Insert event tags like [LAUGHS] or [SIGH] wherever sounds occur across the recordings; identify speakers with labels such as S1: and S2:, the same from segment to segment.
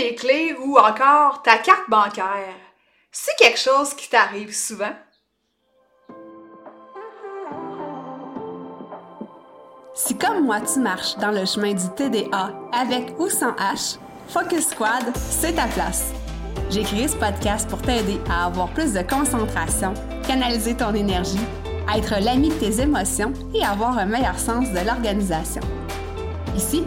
S1: tes clés ou encore ta carte bancaire, c'est quelque chose qui t'arrive souvent?
S2: Si comme moi tu marches dans le chemin du TDA avec ou sans H, Focus Squad, c'est ta place. J'ai créé ce podcast pour t'aider à avoir plus de concentration, canaliser ton énergie, être l'ami de tes émotions et avoir un meilleur sens de l'organisation. Ici,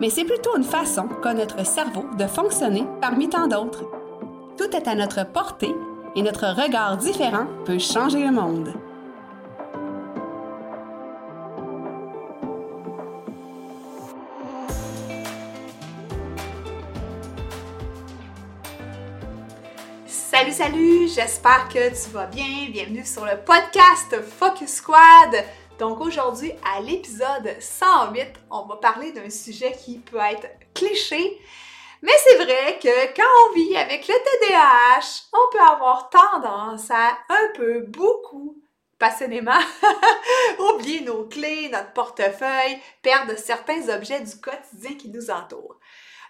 S2: mais c'est plutôt une façon qu'a notre cerveau de fonctionner parmi tant d'autres. Tout est à notre portée et notre regard différent peut changer le monde.
S1: Salut, salut, j'espère que tu vas bien. Bienvenue sur le podcast Focus Squad. Donc aujourd'hui, à l'épisode 108, on va parler d'un sujet qui peut être cliché, mais c'est vrai que quand on vit avec le TDAH, on peut avoir tendance à un peu, beaucoup, passionnément, [LAUGHS] oublier nos clés, notre portefeuille, perdre certains objets du quotidien qui nous entourent.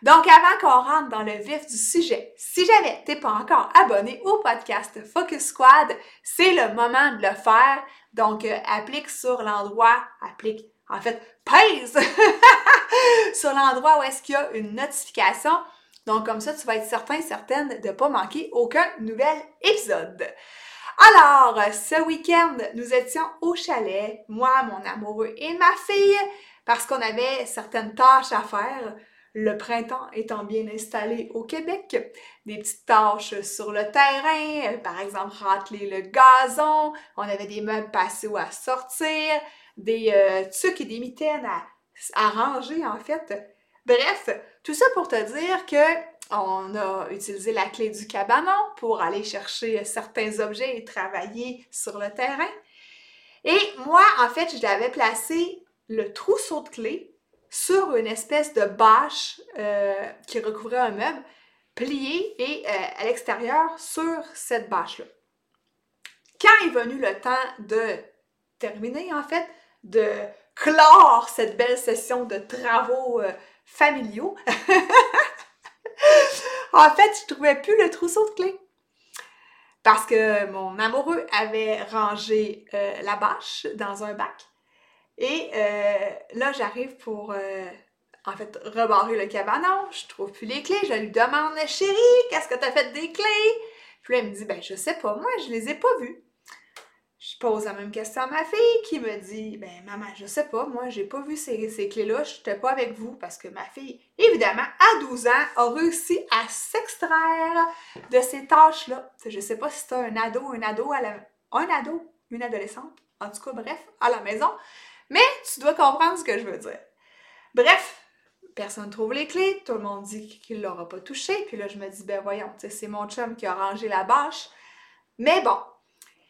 S1: Donc, avant qu'on rentre dans le vif du sujet, si jamais t'es pas encore abonné au podcast Focus Squad, c'est le moment de le faire. Donc, euh, applique sur l'endroit, applique, en fait, pèse [LAUGHS] sur l'endroit où est-ce qu'il y a une notification. Donc, comme ça, tu vas être certain, certaine de ne pas manquer aucun nouvel épisode. Alors, ce week-end, nous étions au chalet, moi, mon amoureux et ma fille, parce qu'on avait certaines tâches à faire le printemps étant bien installé au Québec, des petites tâches sur le terrain, euh, par exemple râteler le gazon, on avait des meubles passés ou à sortir, des euh, tucs et des mitaines à, à, ranger en fait. Bref, tout ça pour te dire que on a utilisé la clé du cabanon pour aller chercher certains objets et travailler sur le terrain. Et moi, en fait, je l'avais placé le trousseau de clés sur une espèce de bâche euh, qui recouvrait un meuble, plié et euh, à l'extérieur sur cette bâche-là. Quand est venu le temps de terminer, en fait, de clore cette belle session de travaux euh, familiaux, [LAUGHS] en fait, je trouvais plus le trousseau de clés. Parce que mon amoureux avait rangé la bâche dans un bac et euh, là, j'arrive pour, euh, en fait, rebarrer le cabanon. Je trouve plus les clés. Je lui demande, chérie, qu'est-ce que tu as fait des clés? Puis là, elle me dit, ben, je sais pas, moi, je les ai pas vues. Je pose la même question à ma fille qui me dit, ben, maman, je sais pas, moi, j'ai pas vu ces, ces clés-là, je n'étais pas avec vous parce que ma fille, évidemment, à 12 ans, a réussi à s'extraire de ces tâches-là. Je sais pas si c'est un ado, un ado, à la, un ado, une adolescente, en tout cas, bref, à la maison. Mais tu dois comprendre ce que je veux dire. Bref, personne ne trouve les clés, tout le monde dit qu'il ne l'aura pas touché, puis là je me dis, ben voyons, c'est mon chum qui a rangé la bâche. Mais bon.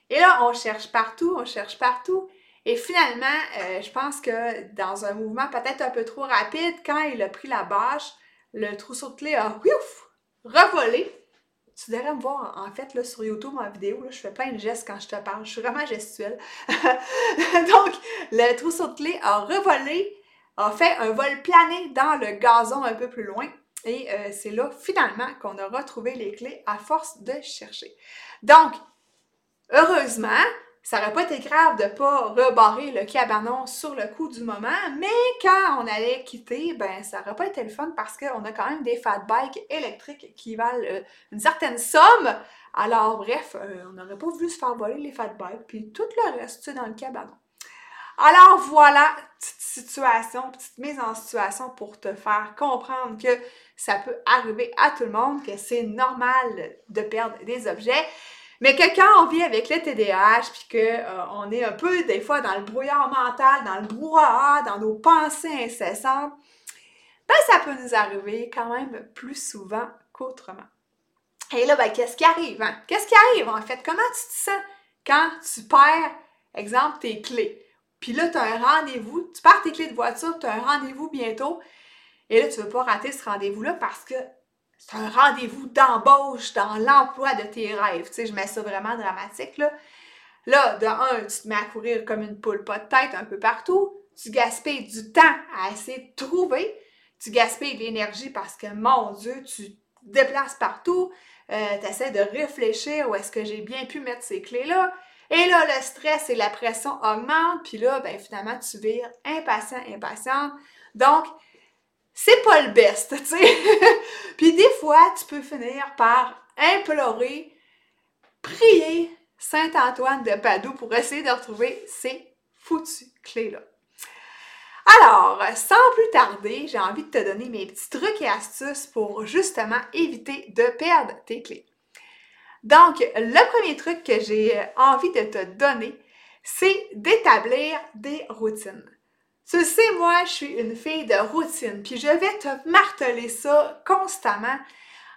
S1: Et là, on cherche partout, on cherche partout. Et finalement, euh, je pense que dans un mouvement peut-être un peu trop rapide, quand il a pris la bâche, le trousseau de clés a ouf, revolé tu devrais me voir, en fait, là, sur YouTube, en vidéo, là, je fais plein de gestes quand je te parle. Je suis vraiment gestuelle. [LAUGHS] Donc, le trousseau de clés a revolé, a fait un vol plané dans le gazon un peu plus loin. Et euh, c'est là, finalement, qu'on a retrouvé les clés à force de chercher. Donc, heureusement, ça n'aurait pas été grave de ne pas rebarrer le cabanon sur le coup du moment, mais quand on allait quitter, ben ça n'aurait pas été le fun parce qu'on a quand même des fat bikes électriques qui valent euh, une certaine somme. Alors bref, euh, on n'aurait pas voulu se faire voler les fat bikes, puis tout le reste, tu dans le cabanon. Alors voilà, petite situation, petite mise en situation pour te faire comprendre que ça peut arriver à tout le monde, que c'est normal de perdre des objets. Mais que quand on vit avec le TDAH, puis qu'on euh, est un peu des fois dans le brouillard mental, dans le brouhaha, dans nos pensées incessantes, ben ça peut nous arriver quand même plus souvent qu'autrement. Et là, ben, qu'est-ce qui arrive? Hein? Qu'est-ce qui arrive en fait? Comment tu te sens quand tu perds, exemple, tes clés? Puis là, tu as un rendez-vous, tu perds tes clés de voiture, tu as un rendez-vous bientôt. Et là, tu ne veux pas rater ce rendez-vous-là parce que c'est un rendez-vous d'embauche dans l'emploi de tes rêves. Tu sais, je mets ça vraiment dramatique, là. Là, de un, tu te mets à courir comme une poule pas de tête un peu partout. Tu gaspilles du temps à essayer de trouver. Tu gaspilles de l'énergie parce que, mon Dieu, tu te déplaces partout. Euh, tu essaies de réfléchir où est-ce que j'ai bien pu mettre ces clés-là. Et là, le stress et la pression augmentent. Puis là, ben, finalement, tu vires impatient, impatiente. Donc, c'est pas le best, tu sais. [LAUGHS] Puis des fois, tu peux finir par implorer, prier Saint Antoine de Padoue pour essayer de retrouver ces foutues clés-là. Alors, sans plus tarder, j'ai envie de te donner mes petits trucs et astuces pour justement éviter de perdre tes clés. Donc, le premier truc que j'ai envie de te donner, c'est d'établir des routines. Tu sais, moi, je suis une fille de routine, puis je vais te marteler ça constamment.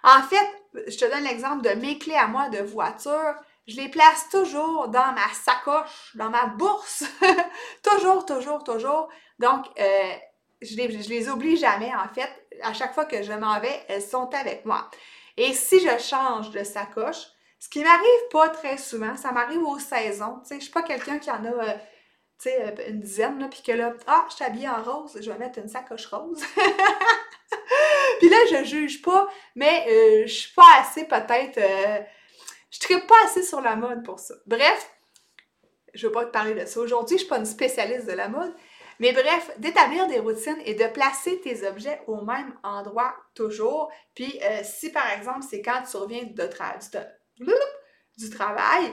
S1: En fait, je te donne l'exemple de mes clés à moi de voiture. Je les place toujours dans ma sacoche, dans ma bourse. [LAUGHS] toujours, toujours, toujours. Donc, euh, je, les, les oublie jamais, en fait. À chaque fois que je m'en vais, elles sont avec moi. Et si je change de sacoche, ce qui m'arrive pas très souvent, ça m'arrive aux saisons. Tu sais, je suis pas quelqu'un qui en a... Euh, euh, une dizaine, là, puis que là, ah, je suis habillée en rose, je vais mettre une sacoche rose. [LAUGHS] puis là, je juge pas, mais euh, je suis pas assez peut-être. Euh, je ne pas assez sur la mode pour ça. Bref, je ne veux pas te parler de ça aujourd'hui, je suis pas une spécialiste de la mode. Mais bref, d'établir des routines et de placer tes objets au même endroit toujours. Puis si par exemple, c'est quand tu reviens de du travail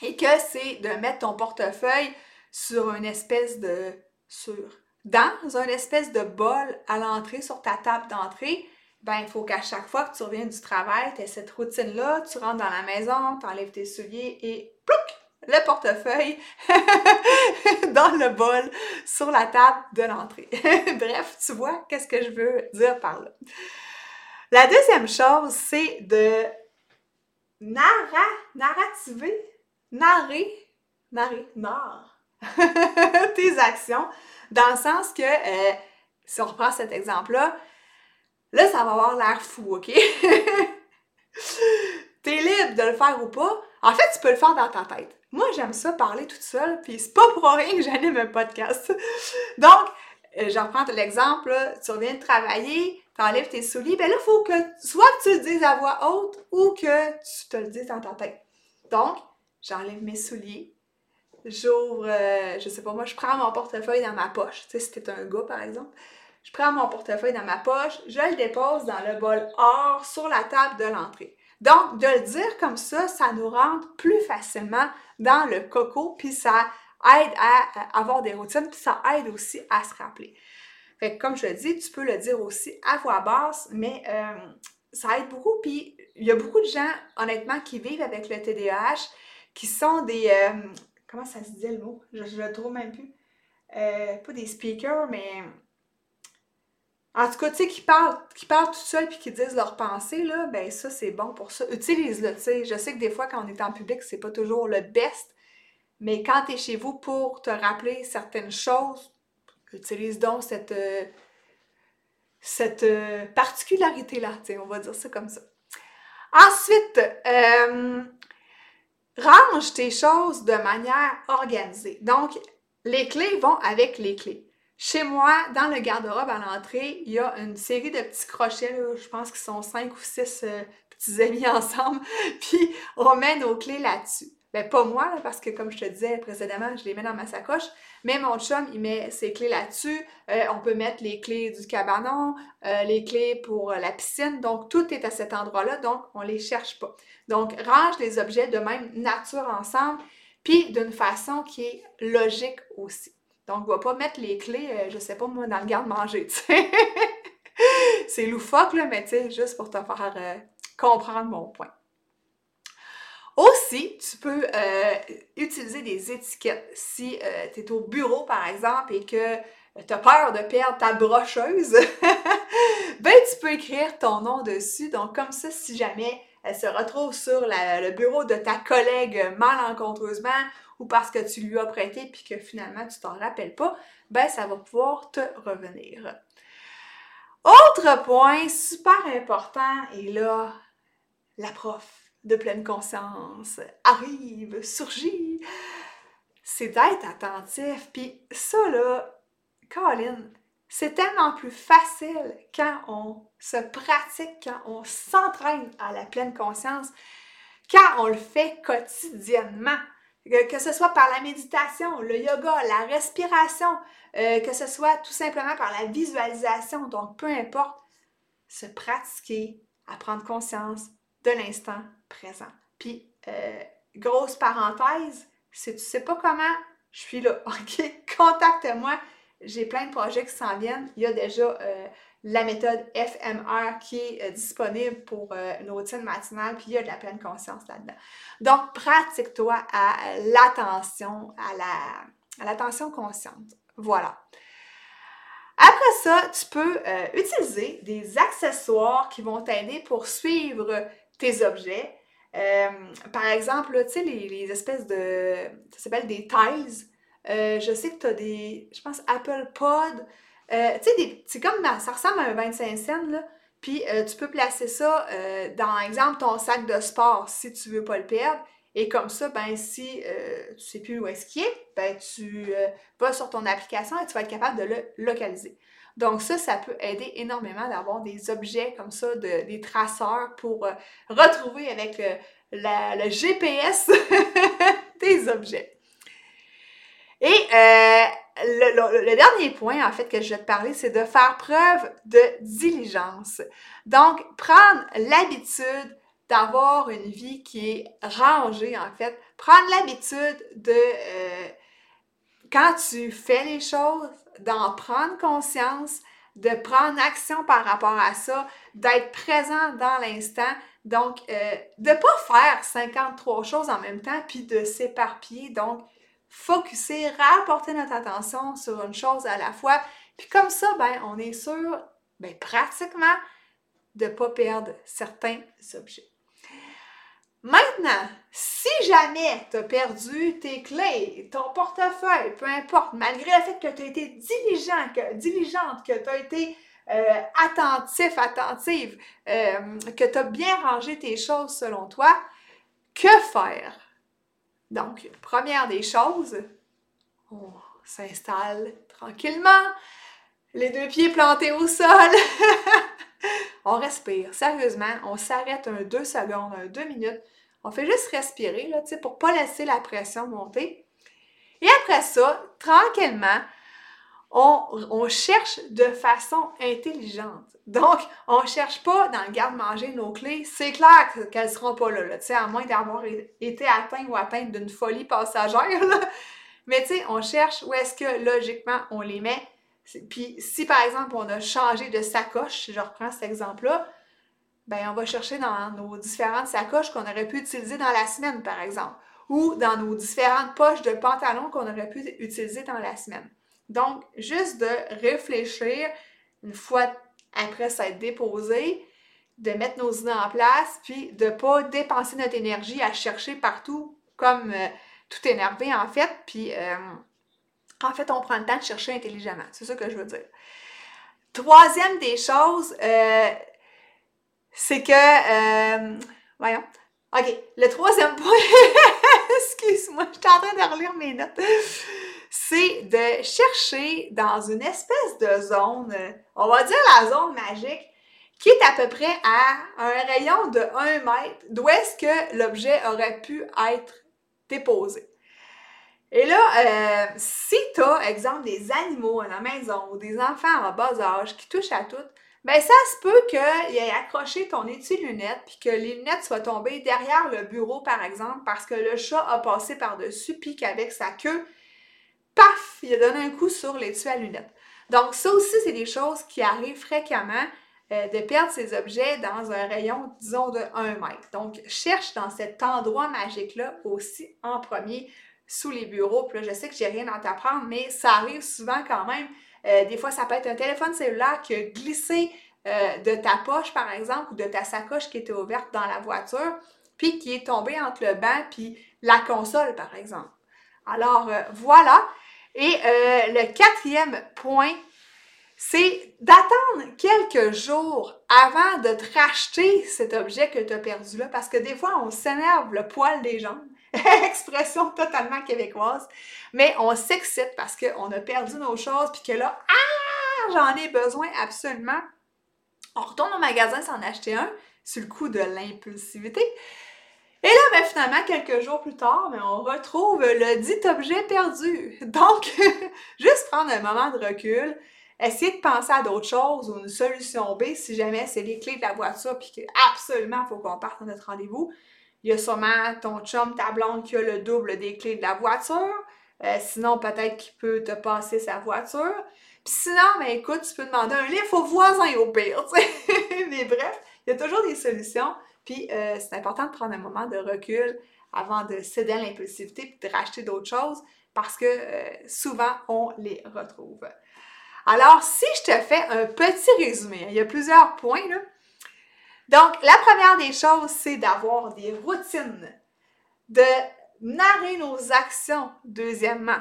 S1: et que c'est de mettre ton portefeuille sur une espèce de. sur. dans un espèce de bol à l'entrée, sur ta table d'entrée, ben il faut qu'à chaque fois que tu reviens du travail, tu aies cette routine-là, tu rentres dans la maison, tu enlèves tes souliers et plouc! Le portefeuille [LAUGHS] dans le bol sur la table de l'entrée. [LAUGHS] Bref, tu vois qu'est-ce que je veux dire par là? La deuxième chose, c'est de narra, narrativer, narrer, narrer, narrer, [LAUGHS] tes actions, dans le sens que, euh, si on reprend cet exemple-là, là, ça va avoir l'air fou, OK? [LAUGHS] T'es libre de le faire ou pas. En fait, tu peux le faire dans ta tête. Moi, j'aime ça parler toute seule, puis c'est pas pour rien que j'anime un podcast. [LAUGHS] Donc, euh, j'en prends l'exemple, tu reviens de travailler, t'enlèves tes souliers, ben là, il faut que soit que tu le dises à voix haute ou que tu te le dises dans ta tête. Donc, j'enlève mes souliers, j'ouvre, euh, je sais pas moi, je prends mon portefeuille dans ma poche. Tu sais, si t'es un gars, par exemple. Je prends mon portefeuille dans ma poche, je le dépose dans le bol or sur la table de l'entrée. Donc, de le dire comme ça, ça nous rentre plus facilement dans le coco, puis ça aide à avoir des routines, puis ça aide aussi à se rappeler. Fait que, comme je le dis, tu peux le dire aussi à voix basse, mais euh, ça aide beaucoup. Puis, il y a beaucoup de gens, honnêtement, qui vivent avec le TDAH, qui sont des, euh, Comment ça se dit le mot? Je, le trouve même plus. Euh, pas des speakers, mais. En tout cas, tu sais, qui parlent, qui parlent tout seuls puis qui disent leurs pensées, là, ben ça, c'est bon pour ça. Utilise-le, tu sais. Je sais que des fois, quand on est en public, c'est pas toujours le best, mais quand tu es chez vous pour te rappeler certaines choses, utilise donc cette, euh, cette euh, particularité-là, tu sais, on va dire ça comme ça. Ensuite, range tes choses de manière organisée. Donc, les clés vont avec les clés. Chez moi, dans le garde-robe à l'entrée, il y a une série de petits crochets, je pense qu'ils sont cinq ou six euh, petits amis [LAUGHS] ensemble, puis on met nos clés là-dessus. Ben, pas moi, parce que comme je te disais précédemment, je les mets dans ma sacoche, mais mon chum, il met ses clés là-dessus. Euh, on peut mettre les clés du cabanon, euh, les clés pour la piscine. Donc, tout est à cet endroit-là, donc on ne les cherche pas. Donc, range les objets de même nature ensemble, puis d'une façon qui est logique aussi. Donc, on va pas mettre les clés, je euh, je sais pas moi, dans le garde-manger. [LAUGHS] C'est loufoque, là, mais tu sais, juste pour te faire comprendre mon point. Aussi, tu peux euh, utiliser des étiquettes. Si euh, tu es au bureau, par exemple, et que tu as peur de perdre ta brocheuse, [LAUGHS] ben tu peux écrire ton nom dessus. Donc comme ça, si jamais elle se retrouve sur le bureau de ta collègue malencontreusement ou parce que tu lui as prêté puis que finalement tu t'en rappelles pas, ben ça va pouvoir te revenir. Autre point super important, et là, la prof de pleine conscience arrive, surgit, c'est d'être attentif. Puis ça, là, Colin, c'est tellement plus facile quand on se pratique, quand on s'entraîne à la pleine conscience, quand on le fait quotidiennement. Que, ce soit par la méditation, le yoga, la respiration, euh, que ce soit tout simplement par la visualisation. Donc, peu importe, se pratiquer à prendre conscience de l'instant présent. Puis, euh, grosse parenthèse, si tu sais pas comment, je suis là, [LAUGHS] OK? Contacte-moi j'ai plein de projets qui s'en viennent. Il y a déjà euh, la méthode FMR qui est euh, disponible pour une routine matinale, puis il y a de la pleine conscience là-dedans. Donc, pratique-toi à l'attention, à l'attention consciente. Voilà. Après ça, tu peux utiliser des accessoires qui vont t'aider pour suivre tes objets. par exemple, tu sais, les, les, espèces de... Ça s'appelle des tiles. Euh, je sais que tu as des, je pense, Apple Pod. Euh, tu sais, c'est comme, ça ressemble à un 25 cents, là. Puis euh, tu peux placer ça dans, exemple, ton sac de sport si tu veux pas le perdre. Et comme ça, ben si tu sais plus où est-ce qu'il est, ben tu vas sur ton application et tu vas être capable de le localiser. Donc ça, ça peut aider énormément d'avoir des objets comme ça, des traceurs pour retrouver avec le GPS [LAUGHS] des objets. Et euh, le, dernier point, en fait, que je vais te parler, c'est de faire preuve de diligence. Donc, prendre l'habitude d'avoir une vie qui est rangée, en fait. Prendre l'habitude de, euh, quand tu fais les choses, d'en prendre conscience, de prendre action par rapport à ça, d'être présent dans l'instant. Donc, euh, de ne pas faire 53 choses en même temps, puis de s'éparpiller. Donc, focuser, rapporter notre attention sur une chose à la fois. Puis comme ça, ben, on est sûr, ben, pratiquement, de ne pas perdre certains objets. Maintenant, si jamais tu as perdu tes clés, ton portefeuille, peu importe, malgré le fait que tu as été diligent, diligente, que tu as été euh, attentif, attentive, euh, que tu as bien rangé tes choses selon toi, que faire? Donc, première des choses, on s'installe tranquillement, les deux pieds plantés au sol. [LAUGHS] on respire, sérieusement, on s'arrête un deux secondes, un deux minutes. On fait juste respirer, pour ne pas laisser la pression monter. Et après ça, tranquillement, on, cherche de façon intelligente. Donc, on ne cherche pas dans le garde-manger nos clés. C'est clair qu'elles ne seront pas là, à moins d'avoir été atteint ou atteinte d'une folie passagère. Mais on cherche où est-ce que logiquement on les met. Puis si par exemple on a changé de sacoche, si je reprends cet exemple-là, ben on va chercher dans nos différentes sacoches qu'on aurait pu utiliser dans la semaine, par exemple, ou dans nos différentes poches de pantalon qu'on aurait pu utiliser dans la semaine. Donc, juste de réfléchir une fois après s'être déposé, de mettre nos idées en place, puis de ne pas dépenser notre énergie à chercher partout comme euh, tout énervé en fait, puis euh, en fait, on prend le temps de chercher intelligemment. C'est ça que je veux dire. Troisième des choses, euh, c'est que, voyons, OK, le troisième point, [LAUGHS] excuse-moi, je suis en train de relire mes notes c'est de chercher dans une espèce de zone, on va dire la zone magique, qui est à peu près à un rayon de 1 mètre d'où est-ce que l'objet aurait pu être déposé. Et là, euh, si tu as, exemple, des animaux à la maison ou des enfants en bas âge qui touchent à tout, ben ça se peut qu'il ait accroché ton étui lunettes puis que les lunettes soient tombées derrière le bureau, par exemple, parce que le chat a passé par-dessus puis qu'avec sa queue, paf, il a donné un coup sur l'étui à lunettes. Donc, ça aussi, c'est des choses qui arrivent fréquemment euh, de perdre ces objets dans un rayon, disons, de 1 mètre. Donc, cherche dans cet endroit magique-là aussi en premier sous les bureaux. Puis là, je sais que j'ai rien à t'apprendre, mais ça arrive souvent quand même Euh, des fois, ça peut être un téléphone cellulaire qui a glissé euh, de ta poche, par exemple, ou de ta sacoche qui était ouverte dans la voiture, puis qui est tombé entre le banc puis la console, par exemple. Alors, euh, voilà. Et le quatrième point, c'est d'attendre quelques jours avant de te racheter cet objet que tu as perdu là, parce que des fois, on s'énerve le poil des jambes. [LAUGHS] Expression totalement québécoise. Mais on s'excite parce qu'on a perdu nos choses, puis que là, ah, j'en ai besoin absolument. On retourne au magasin s'en acheter un, sur le coup de l'impulsivité. Et là, ben, finalement, quelques jours plus tard, ben, on retrouve le dit objet perdu. [LAUGHS] Donc, [LAUGHS] juste prendre un moment de recul, essayer de penser à d'autres choses ou une solution B si jamais c'est les clés de la voiture puis qu'absolument, il faut qu'on parte à notre rendez-vous. Il y a sûrement ton chum, ta blonde qui a le double des clés de la voiture. Euh, sinon, peut-être qu'il peut te passer sa voiture. Puis sinon, ben écoute, tu peux demander un livre au voisin au pire, [LAUGHS] Mais bref, il y a toujours des solutions. Puis euh, c'est important de prendre un moment de recul avant de céder à l'impulsivité puis de racheter d'autres choses parce que euh, souvent, on les retrouve. Alors, si je te fais un petit résumé, il y a plusieurs points, là. Donc, la première des choses, c'est d'avoir des routines, de narrer nos actions, deuxièmement.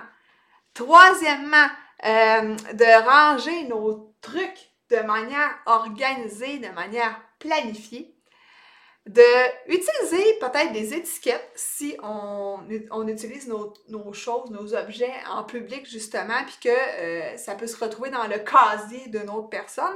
S1: Troisièmement, euh, de ranger nos trucs de manière organisée, de manière planifiée. De utiliser peut-être des étiquettes si on, utilise nos, choses, nos objets en public justement, puis que euh, ça peut se retrouver dans le casier d'une autre personne.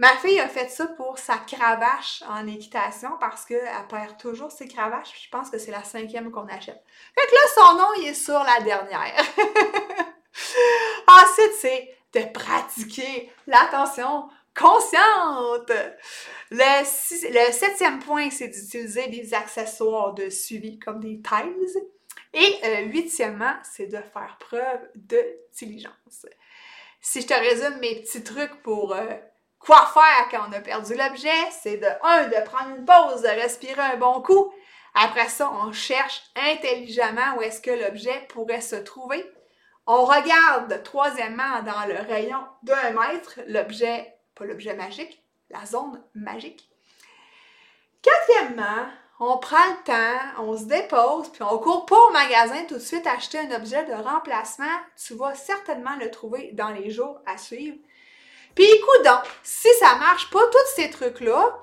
S1: Ma fille a fait ça pour sa cravache en équitation parce qu'elle perd toujours ses cravaches. je pense que c'est la cinquième qu'on achète. Fait que là, son nom, il est sur la dernière. [LAUGHS] Ensuite, c'est de pratiquer l'attention consciente. Le, septième point, c'est d'utiliser des accessoires de suivi comme des tiles. Et euh, huitièmement, c'est de faire preuve de diligence. Si je te résume mes petits trucs pour euh, Quoi faire quand on a perdu l'objet? C'est de un, de prendre une pause, de respirer un bon coup. Après ça, on cherche intelligemment où est-ce que l'objet pourrait se trouver. On regarde, troisièmement, dans le rayon d'un mètre, l'objet, pas l'objet magique, la zone magique. Quatrièmement, on prend le temps, on se dépose, puis on court pas au magasin tout de suite acheter un objet de remplacement. Tu vas certainement le trouver dans les jours à suivre. Puis écoute donc, si ça marche pas, tous ces trucs-là,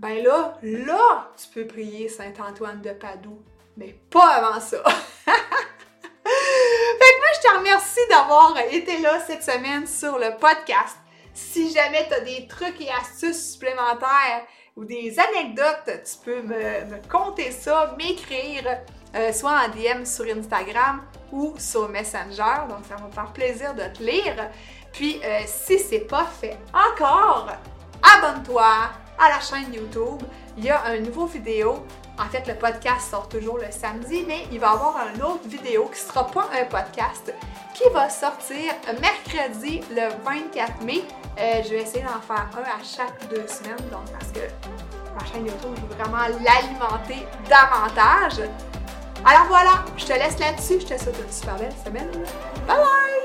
S1: ben là, là, tu peux prier Saint-Antoine de Padoue. Mais pas avant ça. [LAUGHS] fait que moi, je te remercie d'avoir été là cette semaine sur le podcast. Si jamais tu as des trucs et astuces supplémentaires ou des anecdotes, tu peux me, me compter ça, m'écrire, euh, soit en DM sur Instagram ou sur Messenger. Donc, ça va me faire plaisir de te lire. Puis, euh, si c'est pas fait encore, abonne-toi à la chaîne YouTube. Il y a un nouveau vidéo. En fait, le podcast sort toujours le samedi, mais il va y avoir une autre vidéo qui ne sera pas un podcast, qui va sortir mercredi le 24 mai. Euh, je vais essayer d'en faire un à chaque deux semaines, donc parce que ma chaîne YouTube, je veux vraiment l'alimenter davantage. Alors voilà, je te laisse là-dessus. Je te souhaite une super belle semaine. Bye bye!